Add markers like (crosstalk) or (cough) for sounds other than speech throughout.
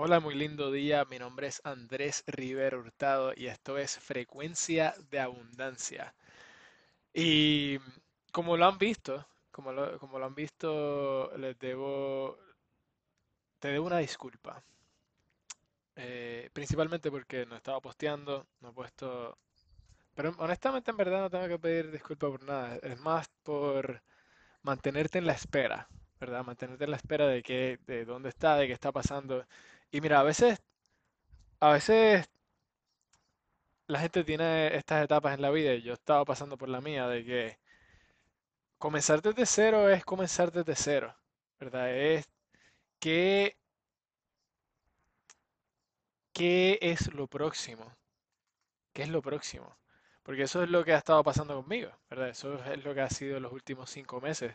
Hola, muy lindo día. Mi nombre es Andrés Rivero Hurtado y esto es Frecuencia de Abundancia. Y como lo han visto, como lo, como lo han visto, les debo, te debo una disculpa. Eh, principalmente porque no estaba posteando, no he puesto... Pero honestamente en verdad no tengo que pedir disculpas por nada. Es más por mantenerte en la espera, ¿verdad? Mantenerte en la espera de qué, de dónde está, de qué está pasando. Y mira, a veces, a veces la gente tiene estas etapas en la vida y yo estaba pasando por la mía de que comenzar desde cero es comenzar desde cero, ¿verdad? Es qué, qué es lo próximo, qué es lo próximo. Porque eso es lo que ha estado pasando conmigo, ¿verdad? Eso es lo que ha sido los últimos cinco meses.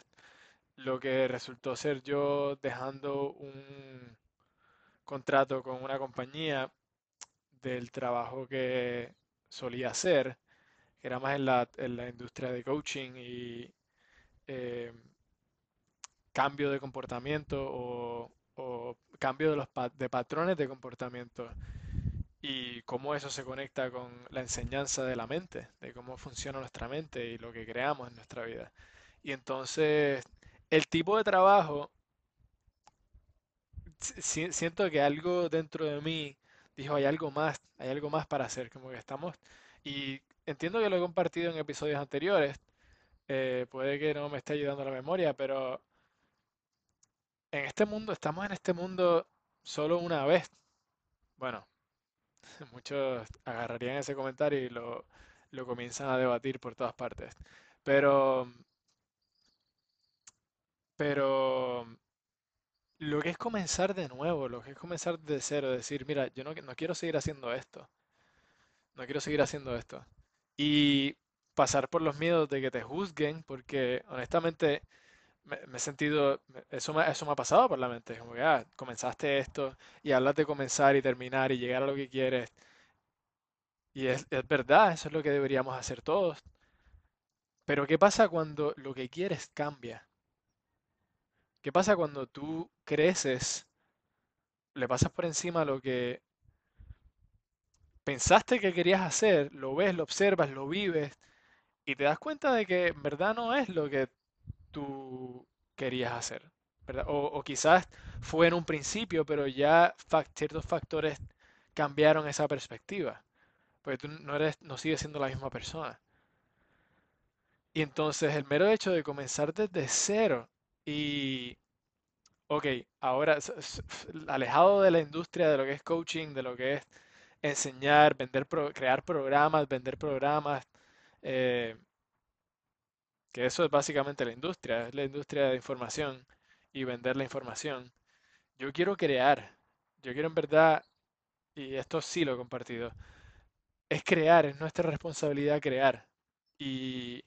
Lo que resultó ser yo dejando un contrato con una compañía del trabajo que solía hacer, que era más en la, en la industria de coaching y eh, cambio de comportamiento o, o cambio de los de patrones de comportamiento y cómo eso se conecta con la enseñanza de la mente, de cómo funciona nuestra mente y lo que creamos en nuestra vida. Y entonces, el tipo de trabajo si- siento que algo dentro de mí dijo, hay algo más, hay algo más para hacer, como que estamos, y entiendo que lo he compartido en episodios anteriores, eh, puede que no me esté ayudando la memoria, pero en este mundo, estamos en este mundo solo una vez. Bueno, (laughs) muchos agarrarían ese comentario y lo, lo comienzan a debatir por todas partes, pero, pero lo que es comenzar de nuevo, lo que es comenzar de cero, decir, mira, yo no, quiero seguir haciendo esto. no quiero seguir haciendo esto. Y pasar por los miedos de que te juzguen, porque honestamente me, he sentido, me- eso me, eso me ha pasado por la mente, como que, ah, comenzaste esto y hablas de comenzar y terminar y llegar a lo que quieres. Y es, es verdad, eso es lo que deberíamos hacer todos. Pero ¿qué pasa cuando lo que quieres cambia? ¿Qué pasa cuando tú creces, le pasas por encima lo que pensaste que querías hacer, lo ves, lo observas, lo vives y te das cuenta de que en verdad no es lo que tú querías hacer. O, quizás fue en un principio, pero ya ciertos factores cambiaron esa perspectiva, porque tú no eres, no sigues siendo la misma persona. Y entonces el mero hecho de comenzar desde cero y, ok, ahora alejado de la industria, de lo que es coaching, de lo que es enseñar, vender, crear programas, vender programas, eh, que eso es básicamente la industria, es la industria de información y vender la información. Yo quiero crear, yo quiero en verdad, y esto sí lo he compartido, es crear, es nuestra responsabilidad crear. Y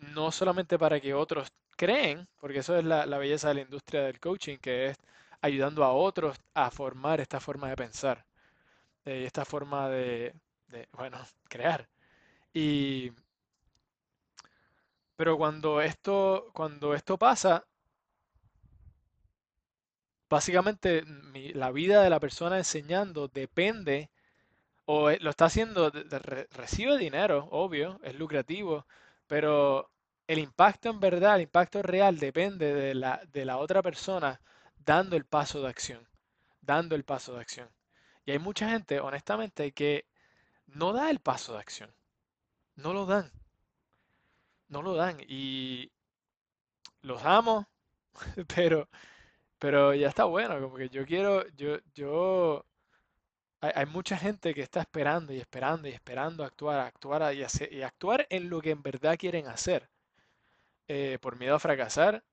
no solamente para que otros creen, porque eso es la, la belleza de la industria del coaching, que es ayudando a otros a formar esta forma de pensar, eh, esta forma de, bueno, crear. Y, pero cuando esto, cuando esto pasa, Básicamente, mi- la vida de la persona enseñando depende, o eh, lo está haciendo, recibe dinero, obvio, es lucrativo, pero el impacto en verdad, el impacto real depende de la, de la otra persona dando el paso de acción, dando el paso de acción. Y hay mucha gente, honestamente, que no da el paso de acción, no lo dan, no lo dan. Y los amo, (laughs) pero, pero ya está bueno, como que yo quiero, yo, yo Hay, mucha gente que está esperando y esperando y esperando actuar, actuar y, hacer- actuar en lo que en verdad quieren hacer. eh, por miedo a fracasar,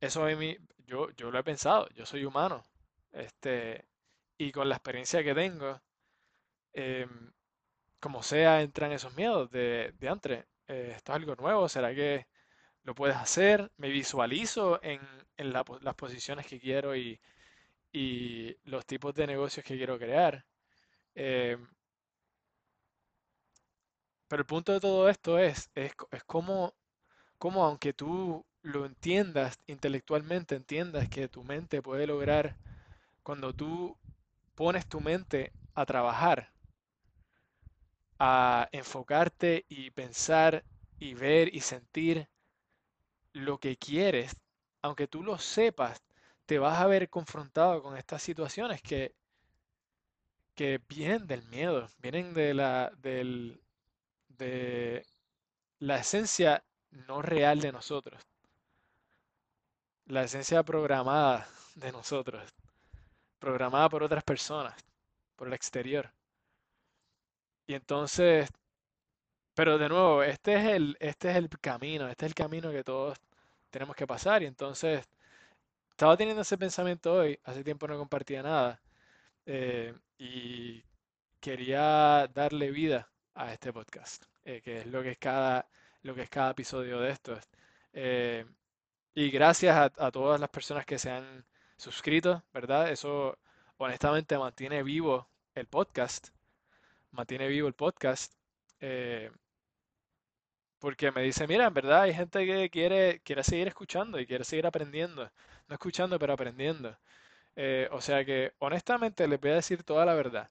eso a mí, yo, yo lo he pensado, yo soy humano. Este, y con la experiencia que tengo, em, como sea, entran esos miedos de, de antes. eh, esto es algo nuevo, ¿será que lo puedes hacer? Me visualizo en, en las posiciones que quiero y, y los tipos de negocios que quiero crear. Em, Pero el punto de todo esto es, es, es como aunque tú lo entiendas intelectualmente, entiendas que tu mente puede lograr, cuando tú pones tu mente a trabajar, a enfocarte y pensar y ver y sentir lo que quieres, aunque tú lo sepas, te vas a ver confrontado con estas situaciones que, que vienen del miedo, vienen de la, del, de la esencia no real de nosotros, la esencia programada de nosotros, programada por otras personas, por el exterior. Y entonces, pero de nuevo, este es el, este es el camino, este es el camino que todos tenemos que pasar. Y entonces, estaba teniendo ese pensamiento hoy, hace tiempo no compartía nada, eh, y quería darle vida a este podcast, eh, que es lo que es cada, lo que es cada episodio de esto. Eh, y gracias a, a todas las personas que se han suscrito, ¿verdad? Eso honestamente mantiene vivo el podcast, mantiene vivo el podcast. Porque me dice, mira, en verdad hay gente que quiere, quiere seguir escuchando y quiere seguir aprendiendo. No escuchando, pero aprendiendo. Eh, o sea que, honestamente, les voy a decir toda la verdad.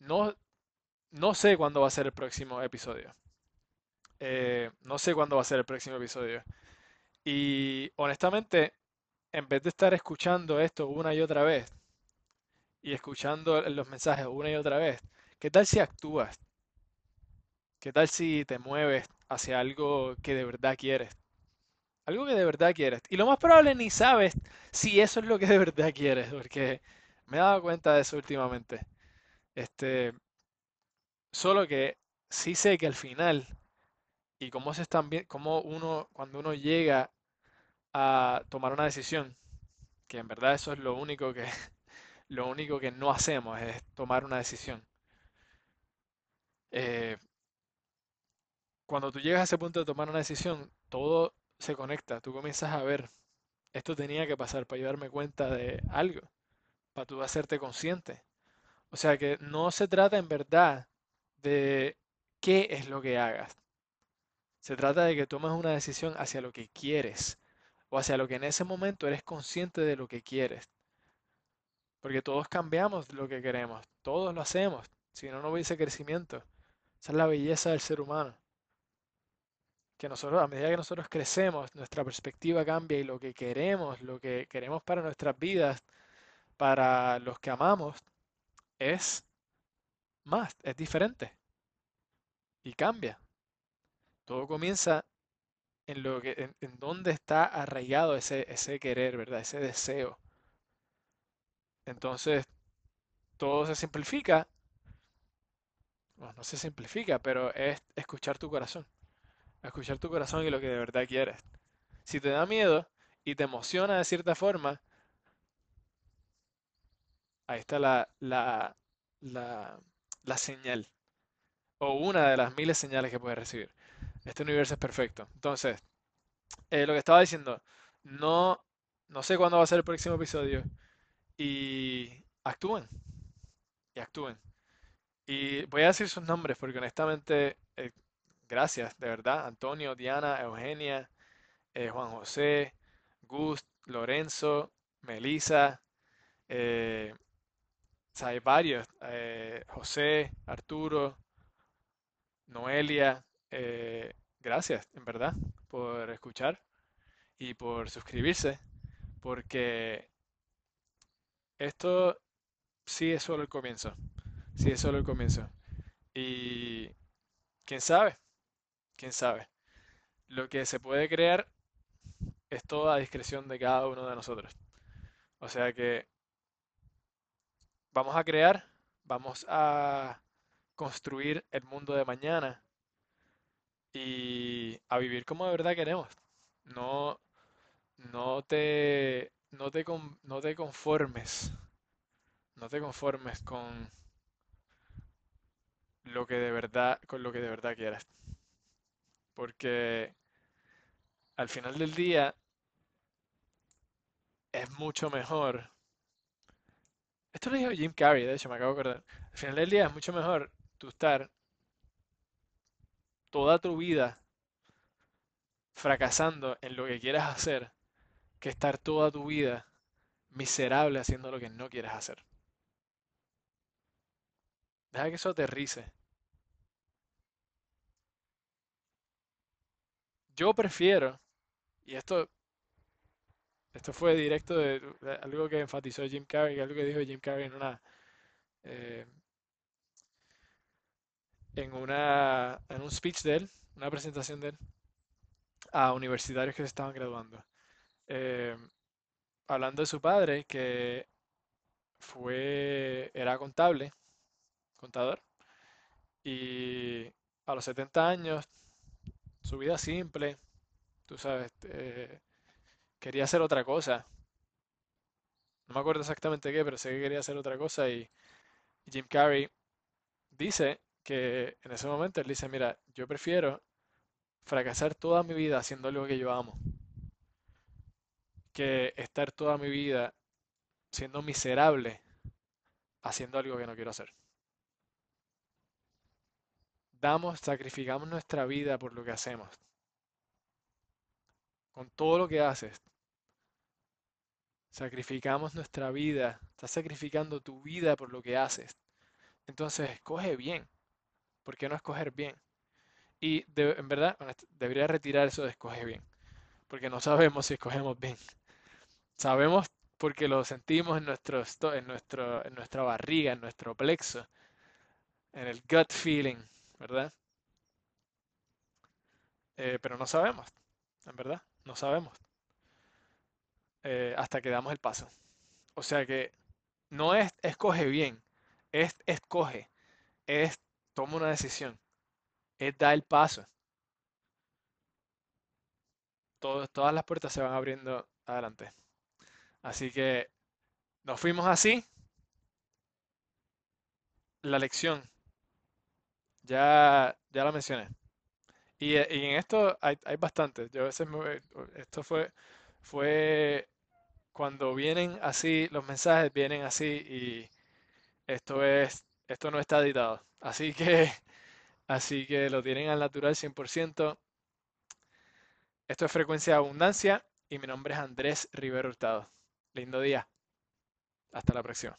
No, no sé cuándo va a ser el próximo episodio. Eh, no sé cuándo va a ser el próximo episodio. Y honestamente, en vez de estar escuchando esto una y otra vez y escuchando los mensajes una y otra vez, ¿qué tal si actúas? ¿Qué tal si te mueves hacia algo que de verdad quieres? Algo que de verdad quieres. Y lo más probable ni sabes si eso es lo que de verdad quieres, porque me he dado cuenta de eso últimamente. Este, solo que sí sé que al final, y cómo se están cómo uno, cuando uno llega a tomar una decisión, que en verdad eso es lo único que, (laughs) lo único que no hacemos, es tomar una decisión. Eh, cuando tú llegas a ese punto de tomar una decisión, todo se conecta. Tú comienzas a ver, esto tenía que pasar para yo darme cuenta de algo, para tú hacerte consciente. O sea que no se trata en verdad de qué es lo que hagas. Se trata de que tomes una decisión hacia lo que quieres o hacia lo que en ese momento eres consciente de lo que quieres. Porque todos cambiamos lo que queremos, todos lo hacemos, si no, no hubiese crecimiento. Esa es la belleza del ser humano que nosotros, a medida que nosotros crecemos, nuestra perspectiva cambia y lo que queremos, lo que queremos para nuestras vidas, para los que amamos, es más, es diferente y cambia. Todo comienza en lo que, en, dónde está arraigado ese, ese querer, ¿verdad? Ese deseo. Entonces, todo se simplifica. Bueno, no se simplifica, pero es escuchar tu corazón a escuchar tu corazón y lo que de verdad quieres. Si te da miedo y te emociona de cierta forma, ahí está la, la, la, señal. O una de las miles señales que puedes recibir. Este universo es perfecto. Entonces, eh, lo que estaba diciendo, no, no sé cuándo va a ser el próximo episodio. Y actúen. Y actúen. Y voy a decir sus nombres porque honestamente Gracias, de verdad. Antonio, Diana, Eugenia, eh, Juan José, Gust, Lorenzo, Melisa, eh, hay varios, eh, José, Arturo, Noelia, eh, gracias, en verdad, por escuchar y por suscribirse, porque esto sí es solo el comienzo, sí es solo el comienzo. Y quién sabe, quién sabe. Lo que se puede crear es toda a discreción de cada uno de nosotros. O sea que vamos a crear, vamos a construir el mundo de mañana y a vivir como de verdad queremos. No, no te, no te, no te conformes, no te conformes con lo que de verdad, con lo que de verdad quieras. Porque al final del día es mucho mejor. Esto lo dijo Jim Carrey, de hecho, me acabo de acordar. Al final del día es mucho mejor tú estar toda tu vida fracasando en lo que quieras hacer que estar toda tu vida miserable haciendo lo que no quieres hacer. Deja que eso aterrice. Yo prefiero, y esto, esto fue directo de, algo que enfatizó Jim Carrey, algo que dijo Jim Carrey en una, eh, en una, en un speech de él, una presentación de él, a universitarios que se estaban graduando. Eh, hablando de su padre, que fue, era contable, contador, y a los 70 años, su vida simple, tú sabes, eh, quería hacer otra cosa. No me acuerdo exactamente qué, pero sé que quería hacer otra cosa y Jim Carrey dice que en ese momento él dice, mira, yo prefiero fracasar toda mi vida haciendo algo que yo amo que estar toda mi vida siendo miserable haciendo algo que no quiero hacer. Damos, sacrificamos nuestra vida por lo que hacemos. Con todo lo que haces, sacrificamos nuestra vida. Estás sacrificando tu vida por lo que haces. Entonces, escoge bien. ¿Por qué no escoger bien? Y en verdad, debería retirar eso de escoge bien. Porque no sabemos si escogemos bien. Sabemos porque lo sentimos en, nuestro, en, nuestro, en nuestra barriga, en nuestro plexo, en el gut feeling, ¿verdad? Eh, pero no sabemos, en verdad, no sabemos. Eh, hasta que damos el paso. O sea que no es escoge bien, es escoge, es toma una decisión, es da el paso. todas las puertas se van abriendo adelante. Así que nos fuimos así. La lección, ya, ya la mencioné. Y, en esto hay, hay bastantes. Yo a veces esto fue, fue cuando vienen así, los mensajes vienen así y esto es, esto no está editado. Así que, (laughs) así que lo tienen al natural 100%. Esto es Frecuencia de Abundancia y mi nombre es Andrés Rivero Hurtado. Lindo día. Hasta la próxima.